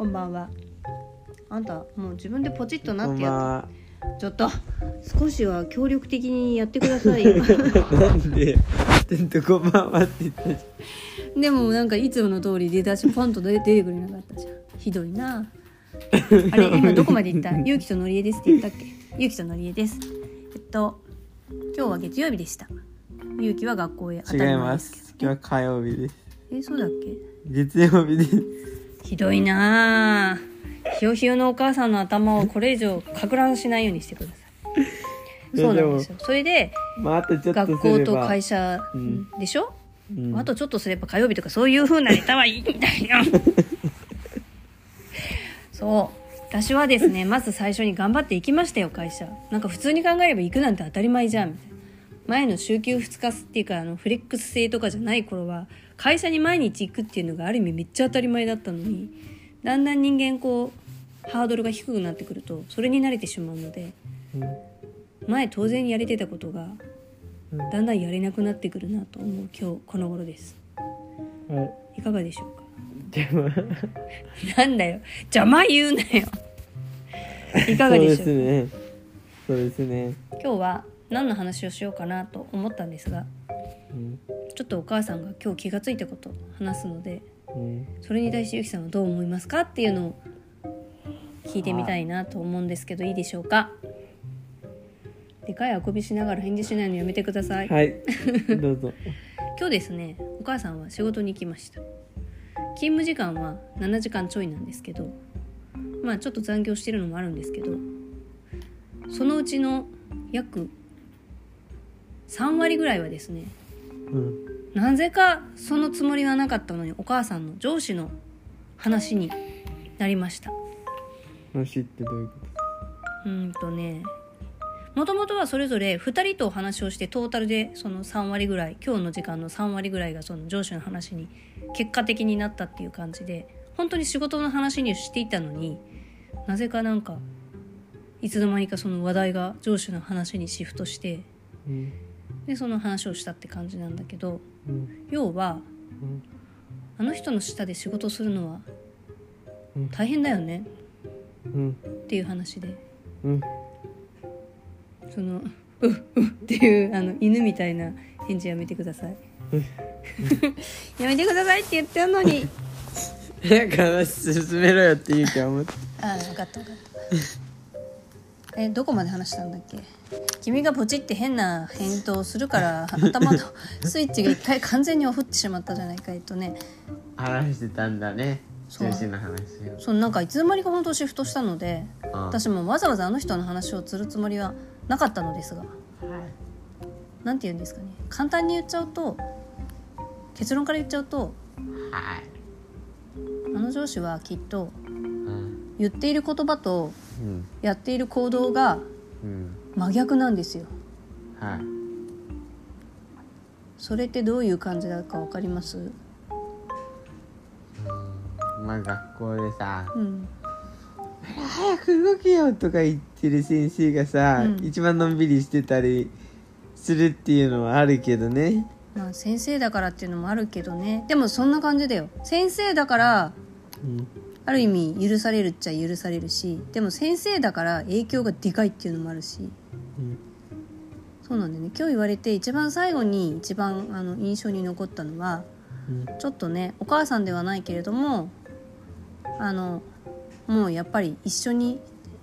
こんばんは。あんたもう自分でポチッとなこってやっんばんは。ちょっと少しは協力的にやってください。よ なんで、ちょっとこんばんはって言ったじでもなんかいつもの通り出だしポンと出出てくれなかったじゃん。ひどいな。あれ今どこまで行った？ゆうきとのりえですって言ったっけ？ゆうきとのりえです。えっと今日は月曜日でした。ゆうきは学校へ当ゃん。たり前ですけど。す。今日は火曜日です。えそうだっけ？月曜日です。ひどいな。あひよひよのお母さんの頭をこれ以上か乱しないようにしてください。そうなんですよ。それでまあ、学。校と会社うん。でしょ、うん。あとちょっとすれば火曜日とかそういう風なネタはいいんだよ。そう。私はですねまず最初に頑張って行きましたよ会社。なんか普通に考えれば行くなんて当たり前じゃんみたいな前の週休2日っていうかあのフレックス制とかじゃない頃は会社に毎日行くっていうのがある意味めっちゃ当たり前だったのにだんだん人間こうハードルが低くなってくるとそれに慣れてしまうので前当然やれてたことがうんだんだんやれなくなってくるなと思う今日この頃です。いかがでしょうか？でも、なんだよ邪魔言うなよいかがでしょう？そうですね。そうですね。今日は何の話をしようかなと思ったんですがうん。ちょっとお母さんが今日気がついたことを話すのでうん。それに対してゆきさんはどう思いますかっていうのを聞いてみたいなと思うんですけどいいでしょうか？でかいあくびしながら返事しないのやめてくださいはい。どうぞ。今日ですねお母さんは仕事に行きました勤務時間は7時間ちょいなんですけどまあちょっと残業してるのもあるんですけどそのうちの約3割ぐらいはですねうん。なぜかそのつもりはなかったのにお母さんの上司の話になりました話ってどういうこうーんとねもともとはそれぞれ2人とお話をしてトータルでその3割ぐらい今日の時間の3割ぐらいがその上司の話に結果的になったっていう感じで本当に仕事の話にしていたのになぜかなんかいつの間にかその話題が上司の話にシフトしてとうん。でその話をしたって感じなんだけどうん。要はうん。あの人の下で仕事するのはうん大変だよねうん。っていう話でうん。その「うっうっ」っていうあの犬みたいな返事やめてください やめてくださいって言ってんのに 早く話進めろよって言うか思って。ああ分かった分かったえどこまで話したんだっけ？君がポチって変な返答をするから頭の スイッチが一回完全にオフってしまったじゃないかえっとね話してたんだね。そう。そのなんかいつの間にか本当シフトしたのであ私もわざわざあの人の話をするつもりはなかったのですがなんて言うんですかね簡単に言っちゃうと結論から言っちゃうとはい。あの上司はきっとうん。言っている言葉とうん。やっている行動がうん。真逆なんですよ。はい。それってどういう感じだか分かります？まあ学校でさうん「早く動けよ」とか言ってる先生がさ、うん。一番のんびりしてたりするっていうのはあるけどね。まあ先生だからっていうのもあるけどね。でもそんな感じだよ。先生だからうんある意味許されるっちゃ許されるしでも先生だから影響がでかいっていうのもあるし。うん。そうなんだよね。今日言われて一番最後に一番あの印象に残ったのはうん。ちょっとねお母さんではないけれどもあのもうやっぱり一緒に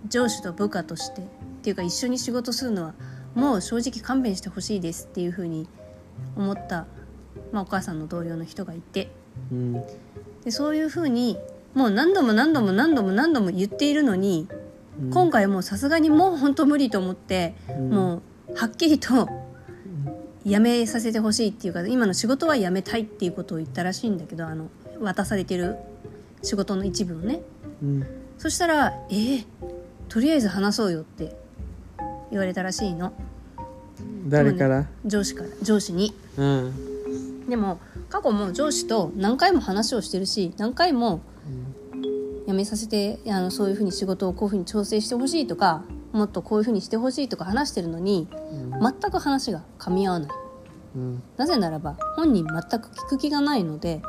上司と部下としてっていうか一緒に仕事するのはもう正直勘弁してほしいですっていうふうに思った、まあ、お母さんの同僚の人がいて。うん。でそういうふうにもう何度も何度も何度も何度も言っているのに、うん。今回はもうさすがにもう本当無理と思って、うん。もうはっきりと辞めさせてほしいっていうか今の仕事は辞めたいっていうことを言ったらしいんだけどあの渡されてる仕事の一部をね。うん。そしたら「えー、とりあえず話そうよ」って言われたらしいの。誰から、上司から上司に。うん。でも過去も上司と何回も話をしてるし何回も辞めさせてあのそういうふうに仕事をこういうふうに調整してほしいとかもっとこういうふうにしてほしいとか話してるのに全く話が噛み合わない。うん。なぜならば本人全く聞く気がないので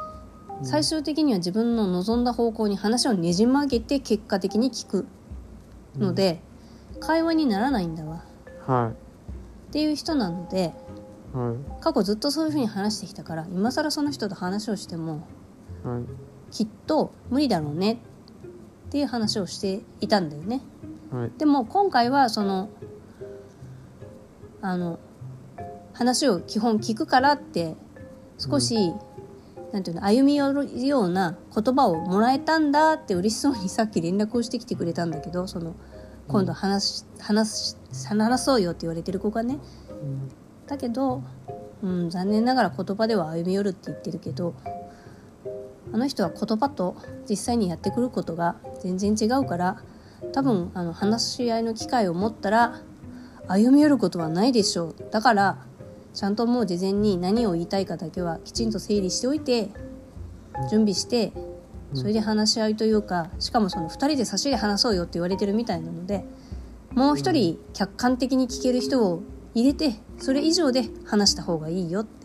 最終的には自分の望んだ方向に話をねじ曲げて結果的に聞くので、会話にならないんだわ。はっていう人なのでいはい。過去ずっとそういうふうに話してきたから今更その人と話をしてもはいきっと無理だろうねっていう話をしていたんだよね。はい。でも今回はそのあの話を基本聞くからって少し、なんていうの歩み寄るような言葉をもらえたんだって嬉しそうにさっき連絡をしてきてくれたんだけどその今度話し話し話そうよって言われてる子がね。うん。だけど、うん、残念ながら言葉では歩み寄るって言ってるけどあの人は言葉と実際にやってくることが全然違うから多分あの話し合いの機会を持ったら歩み寄ることはないでしょう。だからちゃんともう事前に何を言いたいかだけはきちんと整理しておいて準備してそれで話し合いというかしかもその2人で差しで話そうよって言われてるみたいなのでもう一人客観的に聞ける人を入れてそれ以上で話した方がいいよって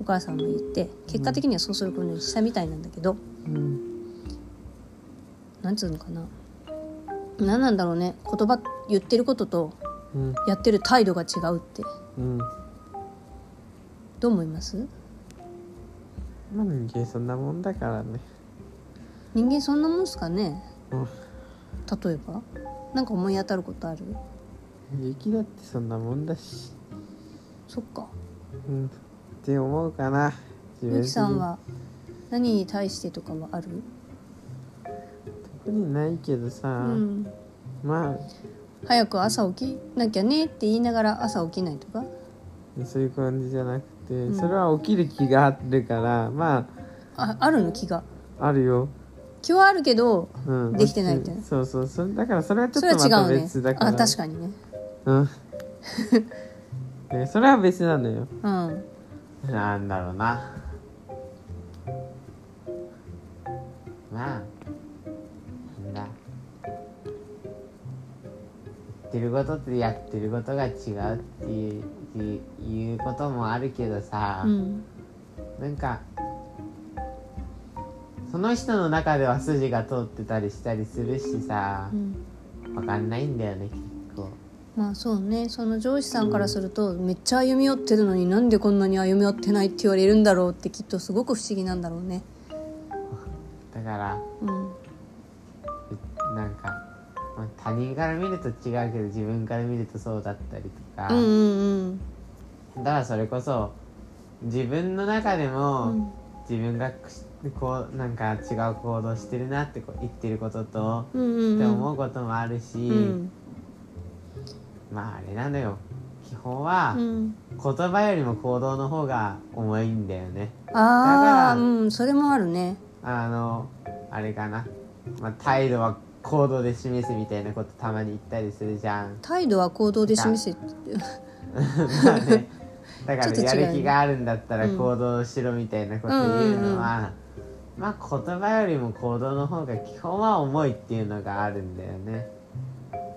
お母さんも言って結果的にはそうすることにしたみたいなんだけどうんなんつうのかな。何なんだろうね。言葉言ってることとうんやってる態度が違うって。うんどう思います？まあ人間そんなもんだからね。人間そんなもんすかね。うん。例えば？なんか思い当たることある？雪だってそんなもんだし。そっか。うんって思うかな。自ゆきさんは何に対してとかはある？特にないけどうさ、ん。ま早く朝起き？なきゃねって言いながら朝起きないとか？あそういう感じじゃなくて、ん。それは起きる気があるからまあ。あるの気が？ああるよ、気はあるけどうん、できてないってそうそうそれだからそれはちょそっとまた別だから。あ確かにね。うん。ねそれは別なのよ。うんなんだろうな。まあなんだ。言ってることとやってることが違うっていういうこともあるけどさ、うん。なんかその人の中では筋が通ってたりしたりするしさうん。わかんないんだよね結構まあそうね。その上司さんからするとめっちゃ歩み寄ってるのになんでこんなに歩み寄ってないって言われるんだろうってきっとすごく不思議なんだろうね。だからうん。なんか、まあ、他人から見ると違うけど自分から見るとそうだったりとか、うんうんだからそれこそ自分の中でうも、ん。自分がこうなんか違う行動してるなってこう言ってることと、うんうんってうん思うこともあるし、うんまああれなのよ。基本はうん。言葉よりも行動の方が重いんだよね。あらあうん。それもあるね。あのあれかな、まあ、態度は行動で示すみたいなことたまに言ったりするじゃん。態度は行動で示せ まあね、だからやる気があるんだったらうん。行動しろみたいなこと言うのは、まあ言葉よりも行動の方が基本は重いっていうのがあるんだよね、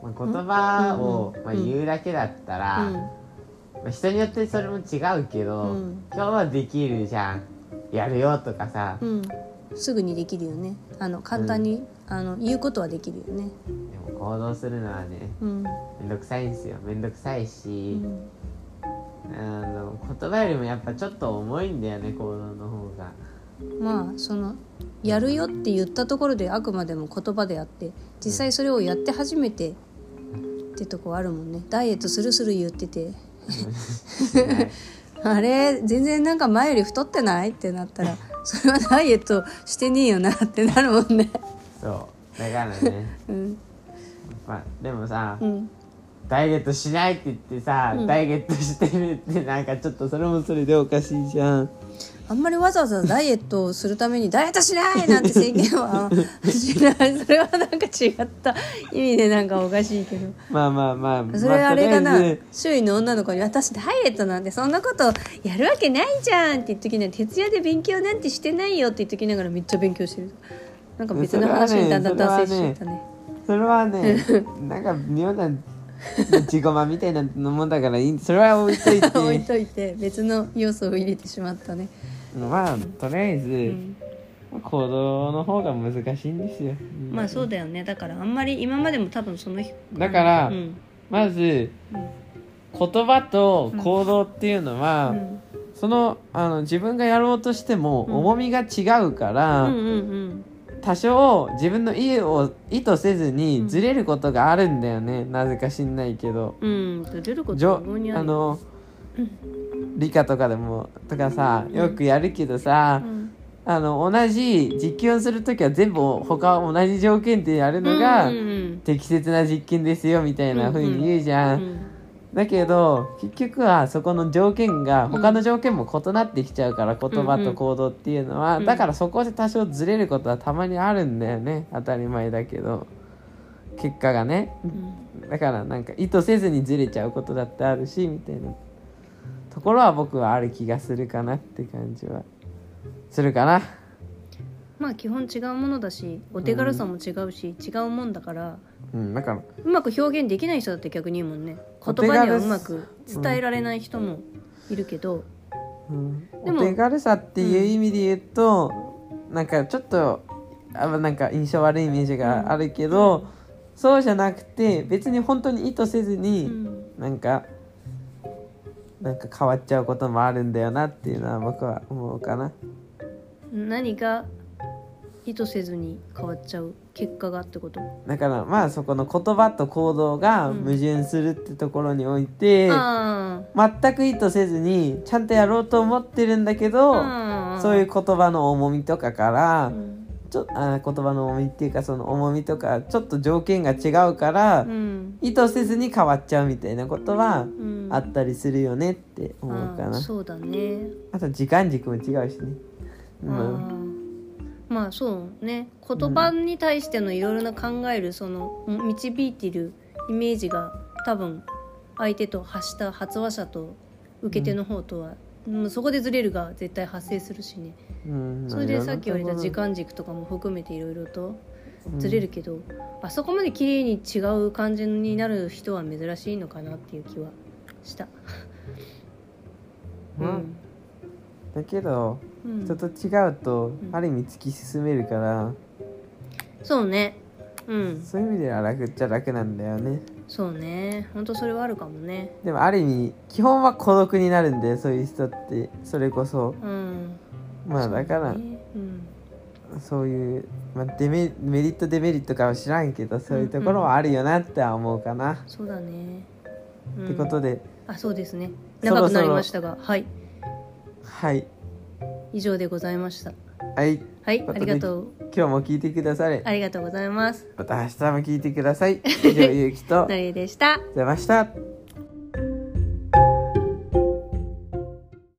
まあ、言葉を、まあ、言うだけだったら、うん。まあ、人によってそれも違うけど、うん。今日はできるじゃん。やるよとかさ、うん。すぐにできるよね。あの簡単に、あの言うことはできるよね。でも行動するのはねうん、めんどくさいんですよ。めんどくさいうし、ん、あの言葉よりもやっぱちょっと重いんだよね行動の方が。まあそのやるよって言ったところであくまでも言葉であって実際それをやって初めてってとこあるもんね。ダイエットするする言ってて。はい あれ？全然なんか前より太ってない？ってなったら それはダイエットしてねえよなってなるもんね。そう。だからね。うん。まあでもさ、うん。ダイエットしないって言ってさ、うん。ダイエットしてるってなんかちょっとそれもそれでおかしいじゃんあんまりわざわざダイエットをするためにダイエットしないなんて宣言は。しないそれはなんか違った意味でなんかおかしいけど。まあまあまあ。それあれかな、まあ周囲の女の子に「私ダイエットなんてそんなことやるわけないじゃん」って言っときながら徹夜で勉強なんてしてないよって言っときながらめっちゃ勉強してる。なんか別の話にだんだん達成してたね。それはね なんか妙な自己満みたいなもんだからそれは置いといて。置いといて別の要素を入れてしまったねまあとりあえず、うん。行動の方が難しいんですよ。まあそうだよね。だからあんまり今までも多分その日だからうん。まずうん言葉と行動っていうのは、うんそのあの自分がやろうとしてもうん。重みが違うから、多少自分の意を意図せずにずれることがあるんだよね、なぜか知んないけど。うん。うん出ることあの理科とかでもとかさよくやるけどさ、うん。あの同じ実験をする時は全部他同じ条件でやるのが適切な実験ですよみたいな風に言うじゃん、うんだけど結局はそこの条件が他の条件も異なってきちゃうから、言葉と行動っていうのは、うん。だからそこで多少ずれることはたまにあるんだよね。当たり前だけど。結果がね。うん。だからなんか意図せずにずれちゃうことだってあるしみたいなところは僕はある気がするかなって感じは。するかな？まあ基本違うものだしお手軽さも違うし、違うもんだからうんだからうまく表現できない人だって逆にいいもんね。言葉にはうまく伝えられない人もいるけど、うん。でもお手軽さっていう意味で言うと、なんかちょっとあなんか印象悪いイメージがあるけど、そうじゃなくて別に本当に意図せずうに、ん。なんかなんか変わっちゃうこともあるんだよなっていうのは僕は思うかな。何が意図せずに変わっちゃう結果がってこと？だからまあそこの言葉と行動がうん。矛盾するってところにおいて、あ全く意図せずにちゃんとやろうと思ってるんだけど、あそういう言葉の重みとかから、うんちょあー言葉の重みっていうかその重みとかちょっと条件が違うから、うん。意図せずに変わっちゃうみたいなことはうん。あったりするよねって思うかな、あーそうだね。あと時間軸も違うしね、うあん、ー。まあそうね。言葉に対してのいろいろな考えるその導いてるイメージが多分相手と発した発話者と受け手の方とは、もうそこでずれるが絶対発生するしね。うんそれでさっき言われた時間間軸とかも含めていろいろとずれるけど、あそこまで綺麗に違う感じになる人は珍しいのかなっていう気はした。うん。だけどうん。人と違うとん。ある意味突き進めるから、そうね。うん。そういう意味では楽っちゃ楽なんだよねそうね。本当それはあるかもね。でもある意味基本は孤独になるんだよそういう人って。それこそ。うん。まあだからそうね。うん。そういう、まあ、デメメリットデメリットかは知らんけどそういうところはあるよなっては思うかな、そうだね、うん。ってことで。あそうですね。長くなりましたが。はい。はい。以上でございました。はい。はい。ありがとう今日も聞いてくだされ。ありがとうございます。また明日も聞いてください。以上ゆうきと。のりえでした。ざいました